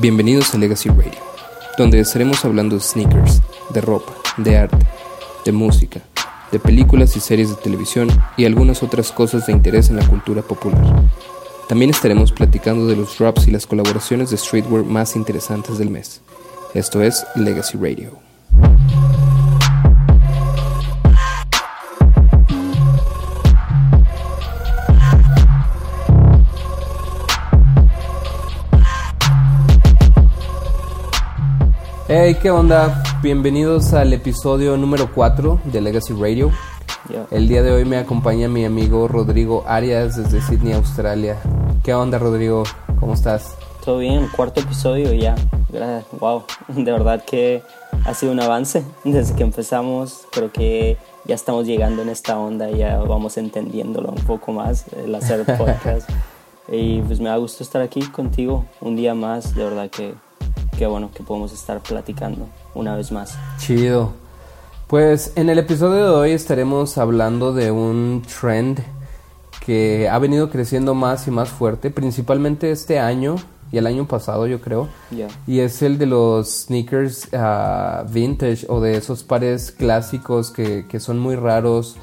Bienvenidos a Legacy Radio, donde estaremos hablando de sneakers, de ropa, de arte, de música, de películas y series de televisión y algunas otras cosas de interés en la cultura popular. También estaremos platicando de los drops y las colaboraciones de streetwear más interesantes del mes. Esto es Legacy Radio. Hey, ¿qué onda? Bienvenidos al episodio número 4 de Legacy Radio. El día de hoy me acompaña mi amigo Rodrigo Arias desde Sydney, Australia. ¿Qué onda, Rodrigo? ¿Cómo estás? Todo bien, cuarto episodio ya. Wow, de verdad que ha sido un avance desde que empezamos. Creo que ya estamos llegando en esta onda, ya vamos entendiéndolo un poco más, el hacer podcast. y pues me da gusto estar aquí contigo un día más, de verdad que qué bueno que podemos estar platicando una vez más. Chido. Pues en el episodio de hoy estaremos hablando de un trend que ha venido creciendo más y más fuerte, principalmente este año y el año pasado yo creo. Y es el de los sneakers ah, vintage o de esos pares clásicos que, que son muy raros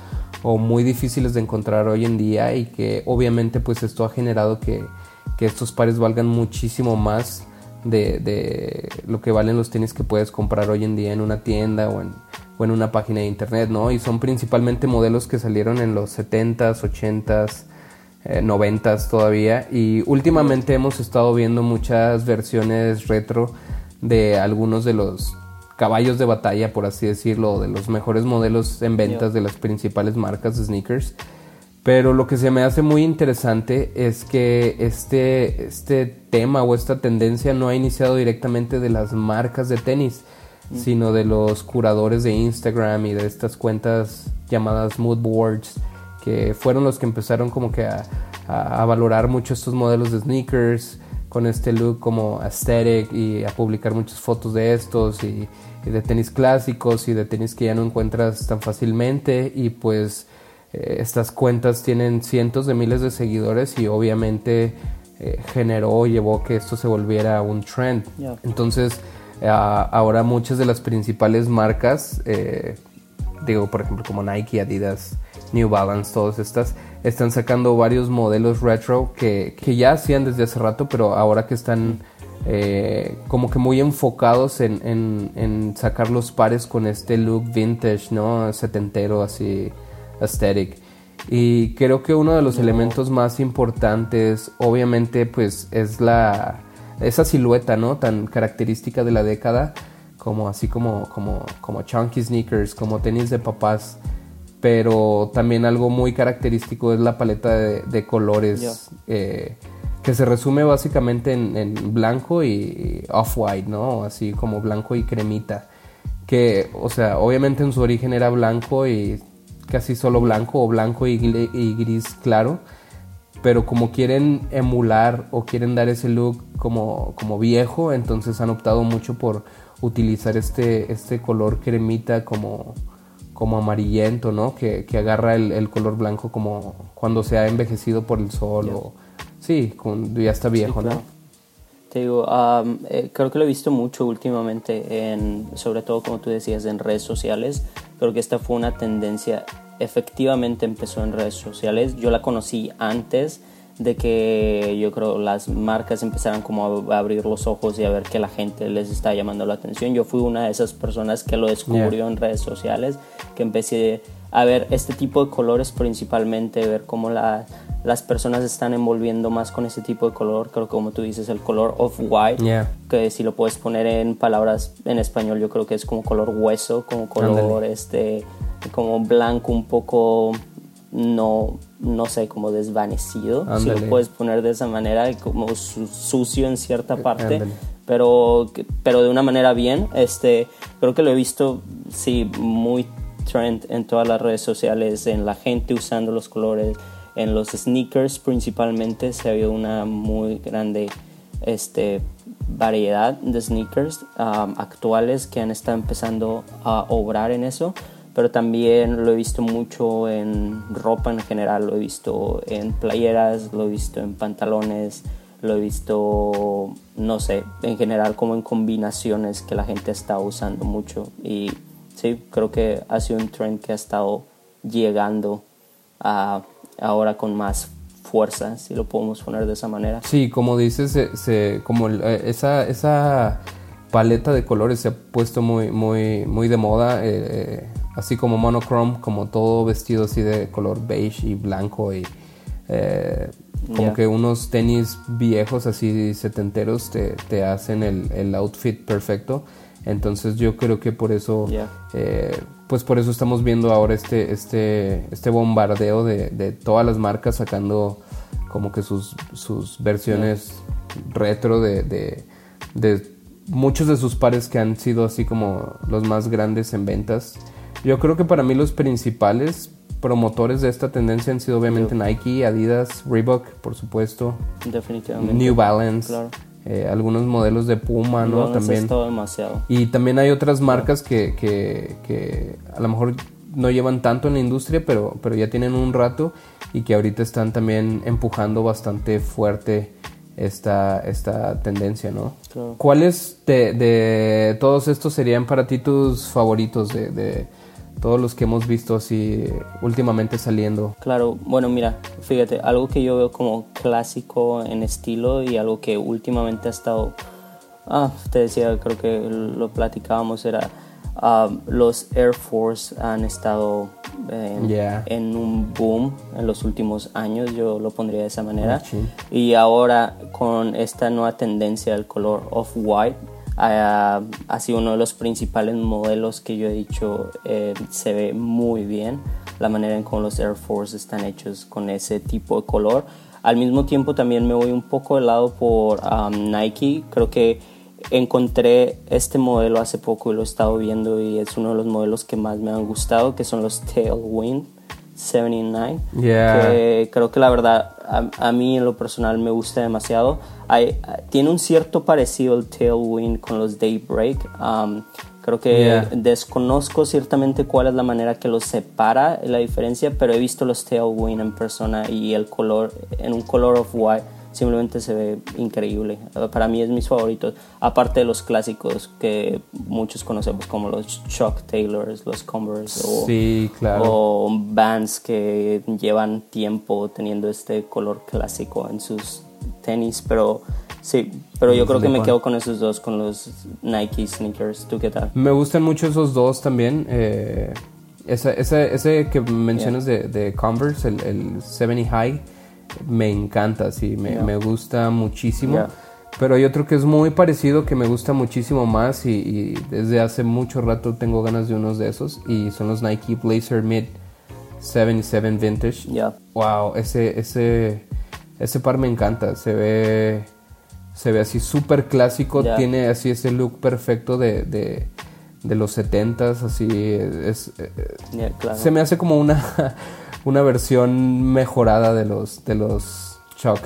o muy difíciles de encontrar hoy en día y que obviamente pues esto ha generado que, que estos pares valgan muchísimo más de, lo que valen los tenis que puedes comprar hoy en día en una tienda o en, o en una página de internet, ¿no? Y son principalmente modelos que salieron en los 70s, 80s, 90s todavía. Y últimamente hemos estado viendo muchas versiones retro de algunos de los caballos de batalla, por así decirlo, de los mejores modelos en ventas de las principales marcas de sneakers. Pero lo que se me hace muy interesante es que este, este tema o esta tendencia no ha iniciado directamente de las marcas de tenis, mm. sino de los curadores de Instagram y de estas cuentas llamadas mood boards, que fueron los que empezaron como que a, valorar mucho estos modelos de sneakers con este look como aesthetic y a publicar muchas fotos de estos y de tenis clásicos y de tenis que ya no encuentras tan fácilmente y pues eh, estas cuentas tienen cientos de miles de seguidores y obviamente eh, generó llevó que esto se volviera un trend. Entonces, eh, ahora muchas de las principales marcas, digo, por ejemplo, como Nike, Adidas, New Balance, todas estas, están sacando varios modelos retro que, ya hacían desde hace rato, pero ahora que están como que muy enfocados en, en, sacar los pares con este look vintage, ¿no? Setentero, así aesthetic. Y creo que uno de los elementos más importantes, obviamente, pues es la esa silueta, ¿no? Tan característica de la década, como así como, como, como chunky sneakers, como tenis de papás. Pero también algo muy característico es la paleta de, colores, eh, que se resume básicamente en, en blanco y off-white, ¿no? Así como blanco y cremita. Que, o sea, obviamente en su origen era blanco y casi solo blanco o blanco y, gris claro, pero como quieren emular o quieren dar ese look como, como viejo, entonces han optado mucho por utilizar este, este color cremita como, como amarillento, ¿no? Que, agarra el, color blanco como cuando se ha envejecido por el sol o... Sí, ya está viejo, ¿no? Te digo, eh, creo que lo he visto mucho últimamente, en, sobre todo como tú decías, en redes sociales. Creo que esta fue una tendencia, efectivamente empezó en redes sociales. Yo la conocí antes de que yo creo las marcas empezaran como a abrir los ojos y a ver que la gente les está llamando la atención. Yo fui una de esas personas que lo descubrió en redes sociales, que empecé a ver este tipo de colores principalmente, ver cómo la, las personas están envolviendo más con ese tipo de color, creo que como tú dices, el color off-white, que si lo puedes poner en palabras en español, yo creo que es como color hueso, como color este, como blanco un poco no, no sé, como desvanecido, si lo puedes poner de esa manera, como sucio en cierta parte, pero, pero de una manera bien. Este, creo que lo he visto, sí, muy trend en todas las redes sociales, en la gente usando los colores, en los sneakers principalmente se habido una muy grande este, variedad de sneakers um, actuales que han estado empezando a obrar en eso, pero también lo he visto mucho en ropa en general, lo he visto en playeras, lo he visto en pantalones, lo he visto, no sé, en general como en combinaciones que la gente está usando mucho. Y sí, creo que ha sido un trend que ha estado llegando a, ahora con más fuerza, si lo podemos poner de esa manera. Sí, como dices, se, como eh, esa, esa paleta de colores se ha puesto muy, muy, muy de moda, eh, eh, así como monochrome, como todo vestido así de color beige y blanco y como que unos tenis viejos así setenteros te, te hacen el, el, outfit perfecto. Entonces yo creo que por eso, pues por eso estamos viendo ahora este, este, este bombardeo de, de todas las marcas sacando como que sus, sus versiones retro de, de, muchos de sus pares que han sido así como los más grandes en ventas. Yo creo que para mí los principales promotores de esta tendencia han sido obviamente Nike, Adidas, Reebok, por supuesto. Definitivamente. New Balance. Eh, algunos modelos de Puma, ¿no? También. demasiado. Y también hay otras marcas que, que, que, a lo mejor no llevan tanto en la industria, pero, pero ya tienen un rato y que ahorita están también empujando bastante fuerte esta, esta tendencia, ¿no? ¿Cuáles de, todos estos serían para ti tus favoritos de, todos los que hemos visto así últimamente saliendo? Claro, bueno, mira, fíjate, algo que yo veo como clásico en estilo y algo que últimamente ha estado, ah, te decía, creo que lo platicábamos, era Um, los Air Force han estado en, un boom en los últimos años, yo lo pondría de esa manera. Y ahora con esta nueva tendencia del color off-white, uh, ha sido uno de los principales modelos que yo he dicho eh, se ve muy bien la manera en cómo los Air Force están hechos con ese tipo de color. Al mismo tiempo también me voy un poco de lado por um, Nike, creo que encontré este modelo hace poco y lo he estado viendo y es uno de los modelos que más me han gustado, que son los Tailwind 79. Que creo que la verdad a, mí en lo personal me gusta demasiado. Hay, tiene un cierto parecido el Tailwind con los Daybreak. Um, creo que desconozco ciertamente cuál es la manera que los separa, la diferencia, pero he visto los Tailwind en persona y el color, en un color of white simplemente se ve increíble. Para mí es mis favoritos, aparte de los clásicos que muchos conocemos como los Chuck Taylors, los Converse o, sí, claro. o Vans que llevan tiempo teniendo este color clásico en sus tenis, pero sí, pero yo creo que me quedo con esos dos, con los Nike sneakers. ¿Tú qué tal? Me gustan mucho esos dos también. Eh, ese, ese, que mencionas de, de, Converse, el, el 70 High me encanta, sí, me, gusta muchísimo. Pero hay otro que es muy parecido, que me gusta muchísimo más y, desde hace mucho rato tengo ganas de unos de esos y son los Nike Blazer Mid 77 Vintage. Wow, ese, ese, ese par me encanta, se ve, se ve así súper clásico, tiene así ese look perfecto de, de, de los 70s, así es, eh, se me hace como una... una versión mejorada de los, de los Chuck,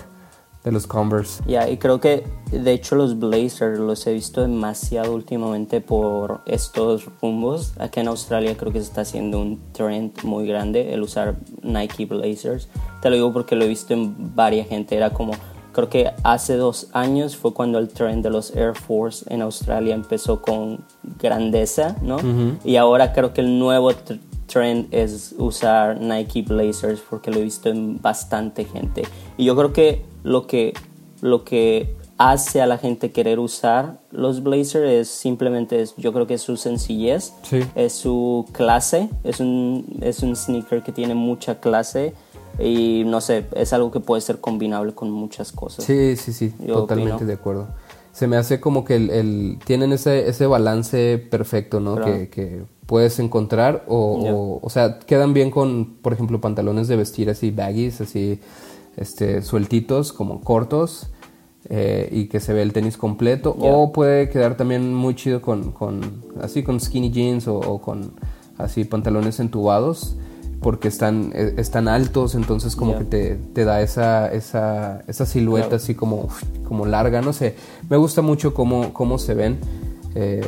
de los Converse. Ya, y creo que de hecho los Blazers los he visto demasiado últimamente por estos rumbos. Aquí en Australia creo que se está haciendo un trend muy grande el usar Nike Blazers. Te lo digo porque lo he visto en varias gente. Era como, creo que hace dos años fue cuando el trend de los Air Force en Australia empezó con grandeza, ¿no? Y ahora creo que el nuevo trend es usar Nike Blazers porque lo he visto en bastante gente. Y yo creo que lo que, lo que hace a la gente querer usar los Blazers es simplemente, es, yo creo que es su sencillez, es su clase, es un, es un sneaker que tiene mucha clase y no sé, es algo que puede ser combinable con muchas cosas. Sí, sí, sí, totalmente de acuerdo. Se me hace como que el, tienen ese, ese balance perfecto, ¿no? Que, que puedes encontrar o, o, sea, quedan bien con, por ejemplo, pantalones de vestir así baggies, así este, sueltitos, como cortos eh, y que se ve el tenis completo o puede quedar también muy chido con, con así con skinny jeans o, con así pantalones entubados porque están, eh, están altos, entonces como que te, te, da esa, esa, esa silueta así como, como larga, no sé. Me gusta mucho cómo, cómo se ven. Eh,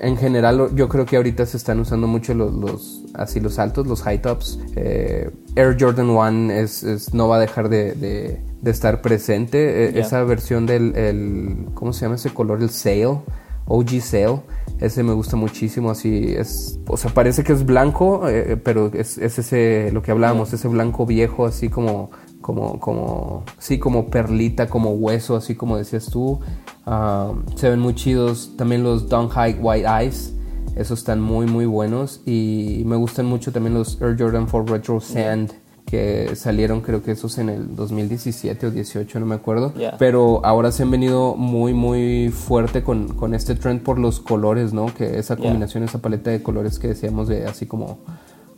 en general yo creo que ahorita se están usando mucho los, los así los altos, los high tops. Eh, Air Jordan 1 es, no va a dejar de, de, estar presente. E, esa versión del, el, ¿cómo se llama ese color? El Sail, OG Sail. Ese me gusta muchísimo, así es, o sea, parece que es blanco, eh, pero es, es, ese, lo que hablábamos, ese blanco viejo, así como, como, como, sí, como perlita, como hueso, así como decías tú. Ah, se ven muy chidos. También los Don't Hide White Eyes. Esos están muy, muy buenos. Y me gustan mucho también los Air Jordan 4 Retro Sand. Que salieron, creo que esos en el 2017 o 18, no me acuerdo. Pero ahora se han venido muy, muy fuerte con, con, este trend por los colores, ¿no? Que esa combinación, esa paleta de colores que decíamos de así como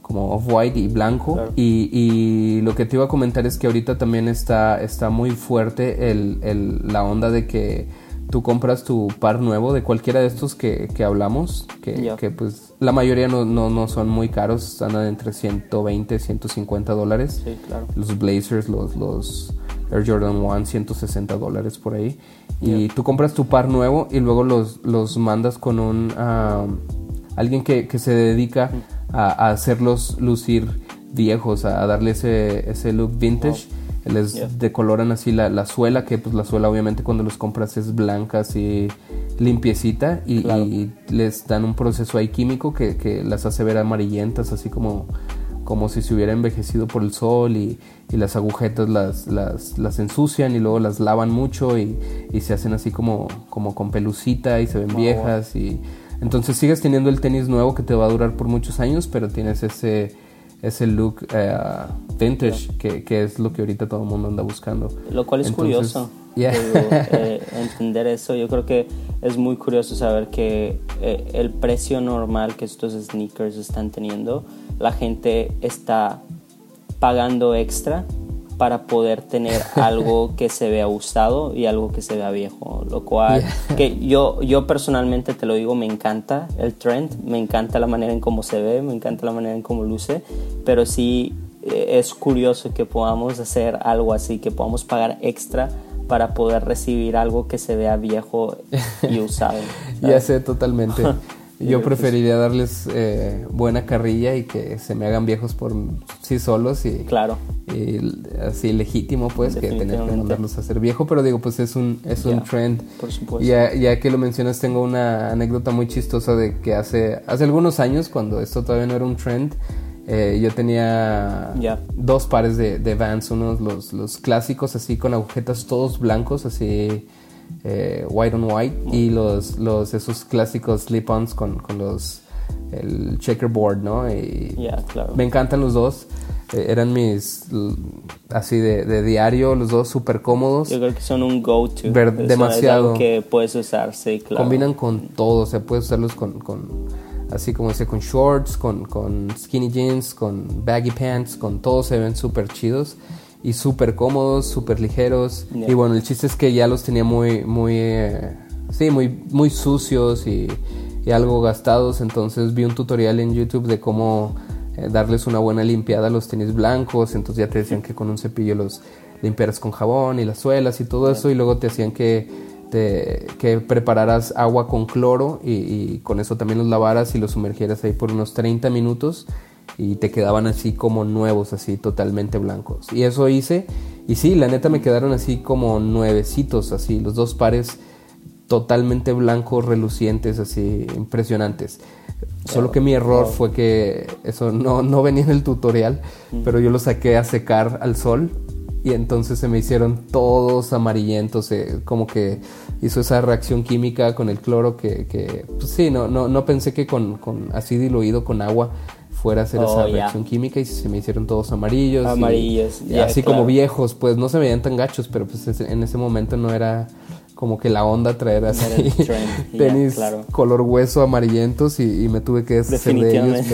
como off-white y blanco. Y, y, lo que te iba a comentar es que ahorita también está, está muy fuerte el, el, la onda de que tú compras tu par nuevo de cualquiera de estos que, que hablamos, que, que, pues la mayoría no, no, no, son muy caros, andan entre 120, 150 dólares. Sí, claro. Los Blazers, los, los Air Jordan 1, 160 dólares por ahí. Y tú compras tu par nuevo y luego los, los mandas con un... alguien que, que, se dedica a, a, hacerlos lucir viejos, a darle ese, ese look vintage les decoloran así la, la, suela, que pues la suela obviamente cuando los compras es blanca, así limpiecita, y, les dan un proceso ahí químico que, que, las hace ver amarillentas, así como, como si se hubiera envejecido por el sol, y, y las agujetas las, las, las, ensucian y luego las lavan mucho y, y, se hacen así como, como con pelucita y se ven viejas, y entonces sigues teniendo el tenis nuevo que te va a durar por muchos años, pero tienes ese ese look eh, vintage que, que, es lo que ahorita todo el mundo anda buscando. Lo cual es curioso. Eh, entender eso, yo creo que es muy curioso saber que eh, el precio normal que estos sneakers están teniendo, la gente está pagando extra para poder tener algo que se vea usado y algo que se vea viejo, lo cual que yo yo personalmente te lo digo, me encanta el trend, me encanta la manera en cómo se ve, me encanta la manera en cómo luce, pero sí eh, es curioso que podamos hacer algo así, que podamos pagar extra para poder recibir algo que se vea viejo y usado. ya sé totalmente. Yo preferiría darles eh, buena carrilla y que se me hagan viejos por sí solos y, claro. y así legítimo pues que tener que mandarlos a hacer viejo, pero digo pues es un es un trend. Por supuesto. Ya, ya que lo mencionas tengo una anécdota muy chistosa de que hace hace algunos años cuando esto todavía no era un trend eh, yo tenía dos pares de, de Vans, unos los, los clásicos así con agujetas todos blancos así eh, white on white y los, los esos clásicos slip-ons con, con, los el checkerboard, ¿no? Y Me encantan los dos. Eh, eran mis así de, de, diario, los dos súper cómodos. Yo creo que son un go-to. demasiado. que puedes usar, sí, claro. Combinan con todo, o sea, puedes usarlos con, con así como decía, con shorts, con, con skinny jeans, con baggy pants, con todos se ven súper chidos y súper cómodos, súper ligeros. Y bueno, el chiste es que ya los tenía muy, muy, eh, sí, muy, muy sucios y, y, algo gastados. Entonces vi un tutorial en YouTube de cómo eh, darles una buena limpiada a los tenis blancos. Entonces ya te decían que con un cepillo los limpiaras con jabón y las suelas y todo eso. Y luego te hacían que, te, que prepararas agua con cloro y, y con eso también los lavaras y los sumergieras ahí por unos 30 minutos y te quedaban así como nuevos, así totalmente blancos. Y eso hice y sí, la neta me quedaron así como nuevecitos, así los dos pares totalmente blancos, relucientes, así impresionantes. Solo que mi error fue que eso no, no venía en el tutorial, mm. pero yo lo saqué a secar al sol y entonces se me hicieron todos amarillentos, eh, como que hizo esa reacción química con el cloro que, que pues sí, no, no, no pensé que con, con así diluido con agua fuera a hacer esa oh, reacción química y se me hicieron todos amarillos. Amarillos. Y, así como viejos, pues no se veían tan gachos, pero pues en ese momento no era como que la onda traer así tenis color hueso amarillentos y, me tuve que deshacer de ellos.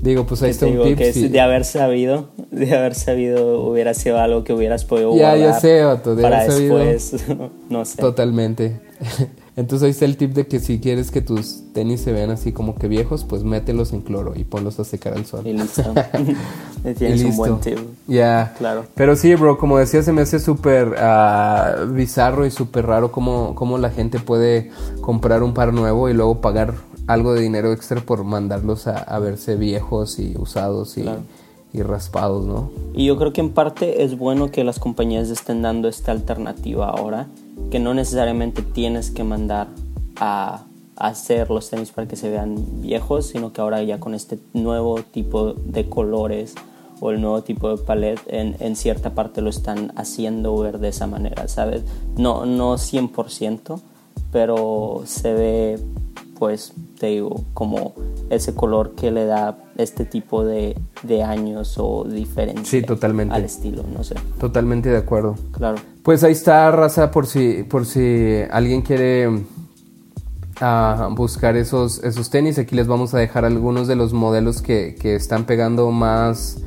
digo, pues ahí está un tip. de haber sabido, de haber sabido hubiera sido algo que hubieras podido ya, Ya sé, para después, no sé. Totalmente. Entonces ahí está el tip de que si quieres que tus tenis se vean así como que viejos, pues mételos en cloro y ponlos a secar al sol. Y listo. Tienes un buen tip. Ya. Claro. Pero sí, bro, como decía, se me hace súper ah, bizarro y súper raro cómo, cómo la gente puede comprar un par nuevo y luego pagar algo de dinero extra por mandarlos a, verse viejos y usados y, y raspados, ¿no? Y yo creo que en parte es bueno que las compañías estén dando esta alternativa ahora que no necesariamente tienes que mandar a, hacer los tenis para que se vean viejos, sino que ahora ya con este nuevo tipo de colores o el nuevo tipo de palette en, en cierta parte lo están haciendo ver de esa manera, ¿sabes? No, no 100%, pero se ve pues te digo, como ese color que le da este tipo de, de años o diferencia sí, totalmente. al estilo, no sé. Totalmente de acuerdo. Claro. Pues ahí está, raza, por si, por si alguien quiere ah, buscar esos, esos tenis. Aquí les vamos a dejar algunos de los modelos que, que están pegando más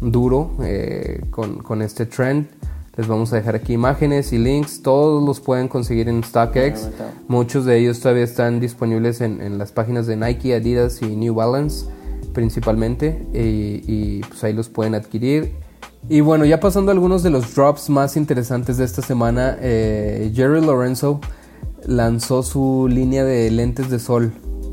duro eh, con, con este trend. Les vamos a dejar aquí imágenes y links. Todos los pueden conseguir en StockX. Muchos de ellos todavía están disponibles en, las páginas de Nike, Adidas y New Balance principalmente. Y, pues ahí los pueden adquirir. Y bueno, ya pasando a algunos de los drops más interesantes de esta semana. Eh, Jerry Lorenzo lanzó su línea de lentes de sol.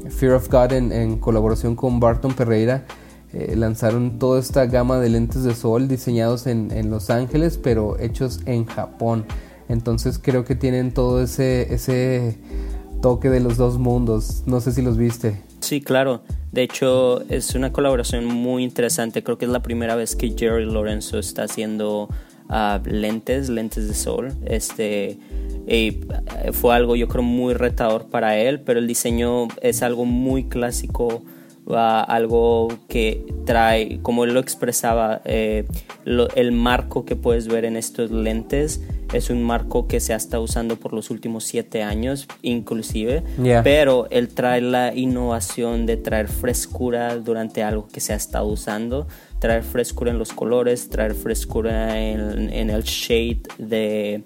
Fear of God en colaboración con Barton Pereira eh, lanzaron toda esta gama de lentes de sol diseñados en, Los Ángeles, pero hechos en Japón. Entonces creo que tienen todo ese, ese toque de los dos mundos. No sé si los viste. Sí, claro. De hecho, es una colaboración muy interesante. Creo que es la primera vez que Jerry Lorenzo está haciendo ah, lentes, lentes de sol. Este fue algo, yo creo, muy retador para él, pero el diseño es algo muy clásico algo que trae, como él lo expresaba, eh, el marco que puedes ver en estos lentes es un marco que se ha estado usando por los últimos siete años, inclusive, pero él trae la innovación de traer frescura durante algo que se ha estado usando, traer frescura en los colores, traer frescura en el shade de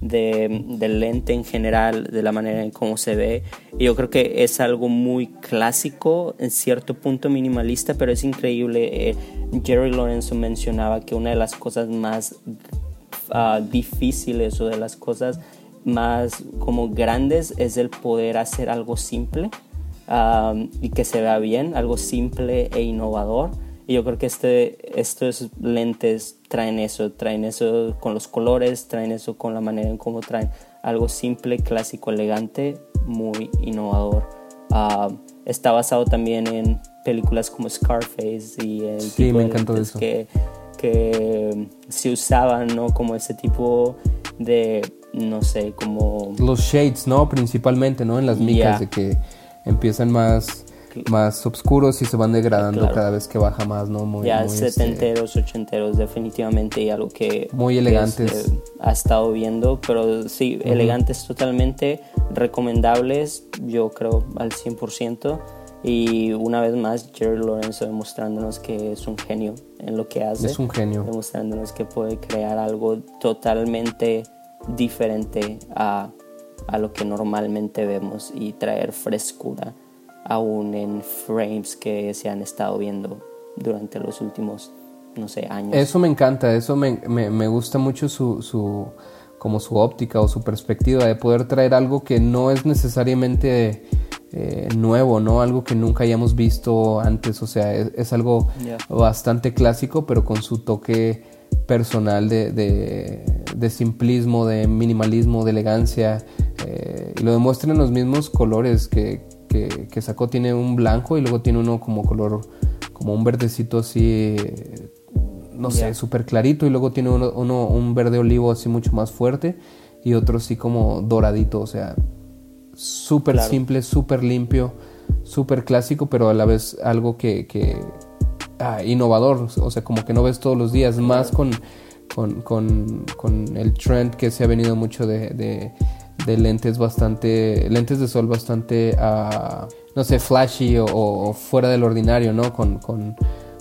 de, del lente en general, de la manera en cómo se ve. Y yo creo que es algo muy clásico, en cierto punto minimalista, pero es increíble. Eh, Jerry Lorenzo mencionaba que una de las cosas más ah, difíciles o de las cosas más como grandes es el poder hacer algo simple ah, y que se vea bien, algo simple e innovador. Y yo creo que este, estos lentes traen eso, traen eso con los colores, traen eso con la manera en cómo traen algo simple, clásico, elegante, muy innovador. Ah, está basado también en películas como Scarface y el sí, tipo me de eso. Que, que se usaban, ¿no? Como ese tipo de, no sé, como... Los shades, ¿no? Principalmente, ¿no? En las micas de que empiezan más más oscuros y se van degradando cada vez que baja más, ¿no? Muy, ya muy este, setenteros, ochenteros, definitivamente y algo que... Muy elegantes. Este, ha estado viendo, pero sí, elegantes totalmente, recomendables, yo creo al 100%. Y una vez más, Jerry Lorenzo demostrándonos que es un genio en lo que hace. Es un genio. Demostrándonos que puede crear algo totalmente diferente a, a lo que normalmente vemos y traer frescura aún en frames que se han estado viendo durante los últimos, no sé, años. Eso me encanta, eso me, me, gusta mucho su, su, como su óptica o su perspectiva de poder traer algo que no es necesariamente eh, nuevo, ¿no? Algo que nunca hayamos visto antes, o sea, es, algo bastante clásico, pero con su toque personal de, de, simplismo, de minimalismo, de elegancia, eh, y lo demuestran en los mismos colores que, que, sacó. Tiene un blanco y luego tiene uno como color, como un verdecito así, no sé, súper clarito y luego tiene uno, un verde olivo así mucho más fuerte y otro así como doradito, o sea, súper simple, súper limpio, súper clásico, pero a la vez algo que, que ah, innovador, o sea, como que no ves todos los días, más con, con, con, con el trend que se ha venido mucho de de lentes bastante, lentes de sol bastante, uh, no sé, flashy o, fuera del ordinario, ¿no? Con, con,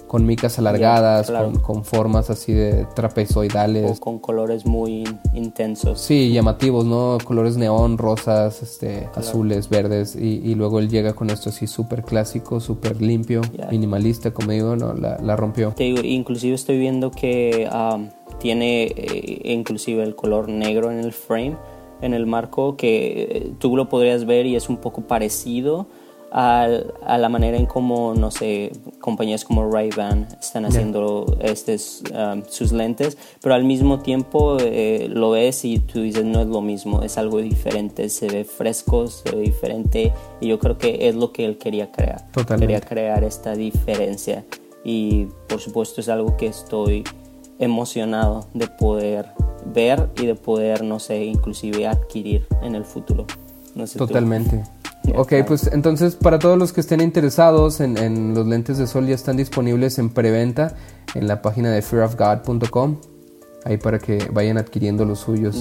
con micas alargadas, claro. con, con formas así de O trapezoidales. con colores muy intensos. Sí, llamativos, ¿no? Colores neón, rosas, este, azules, verdes. Y, y luego él llega con esto así súper clásico, súper limpio, minimalista, como digo, ¿no? La, la rompió. Te digo, inclusive estoy viendo que um, tiene eh, inclusive el color negro en el frame, en el marco, que eh, tú lo podrías ver y es un poco parecido al- a la manera en como, no sé, compañías como Ray-Ban están haciendo estes, um, sus lentes, pero al mismo tiempo eh, lo ves y tú dices no es lo mismo, es algo diferente, se ve fresco, se ve diferente y yo creo que es lo que él quería crear. Totalmente. Quería crear esta diferencia y por supuesto es algo que estoy emocionado de poder ver y de poder, no sé, inclusive adquirir en el futuro. No sé tú. Totalmente. Ya, ok, pues entonces para todos los que estén interesados en, en los lentes de sol ya están disponibles en preventa en la página de fearofgod.com. Ahí para que vayan adquiriendo los suyos.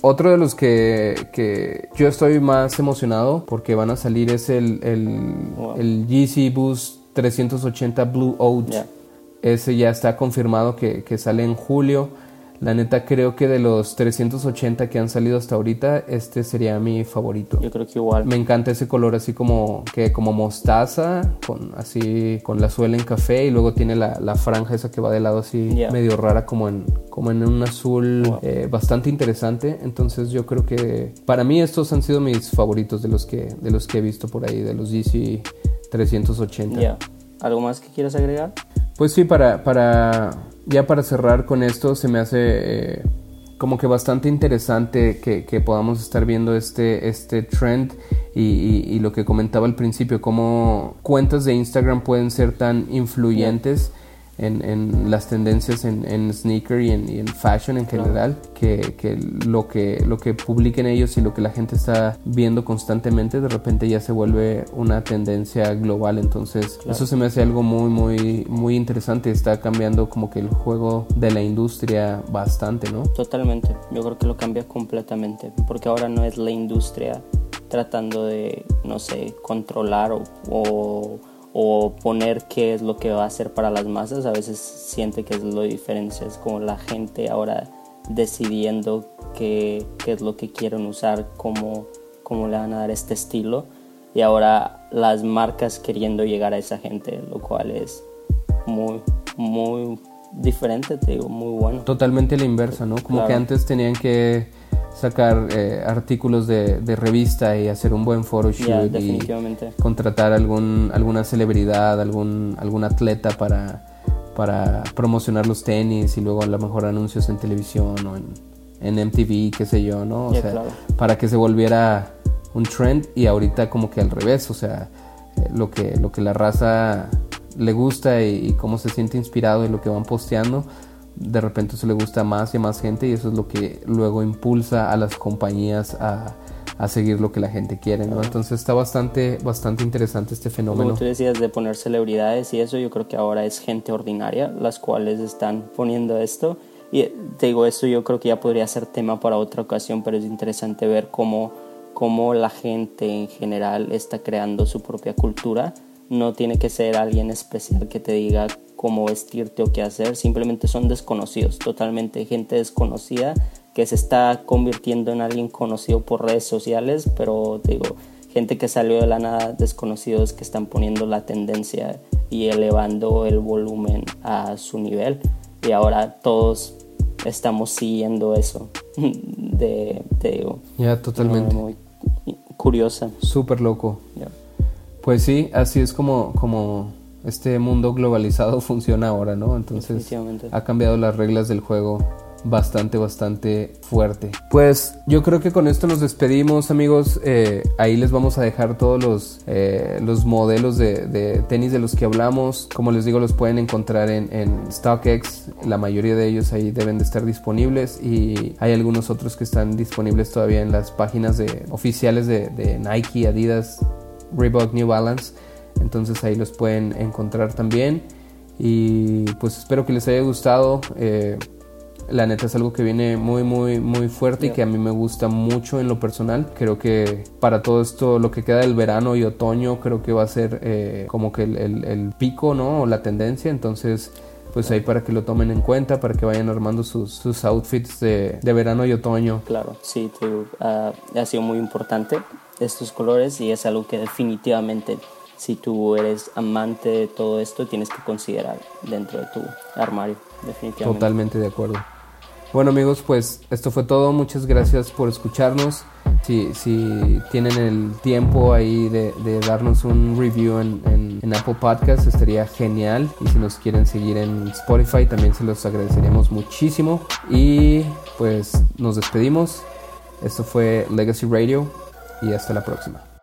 Otro de los que, que yo estoy más emocionado porque van a salir es el, el, Wow. el GC Boost 380 Blue Oat. Ese ya está confirmado que, que sale en julio. La neta creo que de los 380 que han salido hasta ahorita, este sería mi favorito. yo creo que igual. Me encanta ese color así como que como mostaza, con así con la suela en café y luego tiene la, la franja esa que va de lado así Ya. medio rara como en como en un azul Wow. eh, bastante interesante. Entonces yo creo que para mí estos han sido mis favoritos de los que de los que he visto por ahí de los GC 380. Ya. ¿Algo más que quieras agregar? Pues sí, para, para ya para cerrar con esto, se me hace eh, como que bastante interesante que, podamos estar viendo este, este trend y lo que comentaba al principio, cómo cuentas de Instagram pueden ser tan influyentes en, en las tendencias en, en sneaker y en, y en fashion en general, que, que lo que lo que publiquen ellos y lo que la gente está viendo constantemente de repente ya se vuelve una tendencia global. Entonces, eso se me hace algo muy, muy, muy interesante. Está cambiando como que el juego de la industria bastante, ¿no? Totalmente. Yo creo que lo cambia completamente. Porque ahora no es la industria tratando de, no sé, controlar o, o, o poner qué es lo que va a hacer para las masas. A veces siente que es lo diferente. Es como la gente ahora decidiendo qué, qué es lo que quieren usar, cómo, cómo le van a dar este estilo. Y ahora las marcas queriendo llegar a esa gente, lo cual es muy, muy diferente, te digo, muy bueno. Totalmente la inversa, ¿no? Como Claro. que antes tenían que sacar eh, artículos de, de revista y hacer un buen photoshoot Ya, y contratar algún alguna celebridad, algún algún atleta para para promocionar los tenis y luego a lo mejor anuncios en televisión o en, en MTV, qué sé yo, ¿no? O Ya, sea, claro. para que se volviera un trend y ahorita como que al revés, o sea, eh, lo que lo que la raza le gusta y, y cómo se siente inspirado y lo que van posteando, de repente eso le gusta más y a más gente y eso es lo que luego impulsa a las compañías a, a seguir lo que la gente quiere, ¿no? Entonces está bastante, bastante interesante este fenómeno. Como tú decías de poner celebridades y eso, yo creo que ahora es gente ordinaria las cuales están poniendo esto. Y eh, te digo, esto yo creo que ya podría ser tema para otra ocasión, pero es interesante ver cómo, cómo la gente en general está creando su propia cultura. No tiene que ser alguien especial que te diga cómo vestirte o qué hacer, simplemente son desconocidos, totalmente gente desconocida que se está convirtiendo en alguien conocido por redes sociales, pero te digo, gente que salió de la nada, desconocidos que están poniendo la tendencia y elevando el volumen a su nivel. Y ahora todos estamos siguiendo eso. De, te digo, Ya, totalmente. muy curiosa. Súper loco. Pues sí, así es como, como este mundo globalizado funciona ahora, ¿no? Entonces ha cambiado las reglas del juego bastante, bastante fuerte. Pues yo creo que con esto nos despedimos, amigos. Eh, ahí les vamos a dejar todos los, eh, los modelos de, de tenis de los que hablamos. Como les digo, los pueden encontrar en, en StockX. La mayoría de ellos ahí deben de estar disponibles y hay algunos otros que están disponibles todavía en las páginas de, oficiales de, de Nike, Adidas, Reebok, New Balance. Entonces ahí los pueden encontrar también. Y pues espero que les haya gustado. Eh, La neta es algo que viene muy, muy, muy fuerte y que a mí me gusta mucho en lo personal. Creo que para todo esto, lo que queda del verano y otoño, creo que va a ser eh, como que el, el, pico, ¿no? O la tendencia. Entonces, pues ahí para que lo tomen en cuenta, para que vayan armando sus, sus outfits de, de, verano y otoño. Claro, sí, uh, ha sido muy importante estos colores y es algo que definitivamente si tú eres amante de todo esto tienes que considerar dentro de tu armario, definitivamente. Totalmente de acuerdo. Bueno amigos, pues esto fue todo. Muchas gracias por escucharnos. Si, si tienen el tiempo ahí de, darnos un review en, en, en, Apple Podcast, estaría genial. Y si nos quieren seguir en Spotify, también se los agradeceríamos muchísimo. Y pues nos despedimos. Esto fue Legacy Radio y hasta la próxima.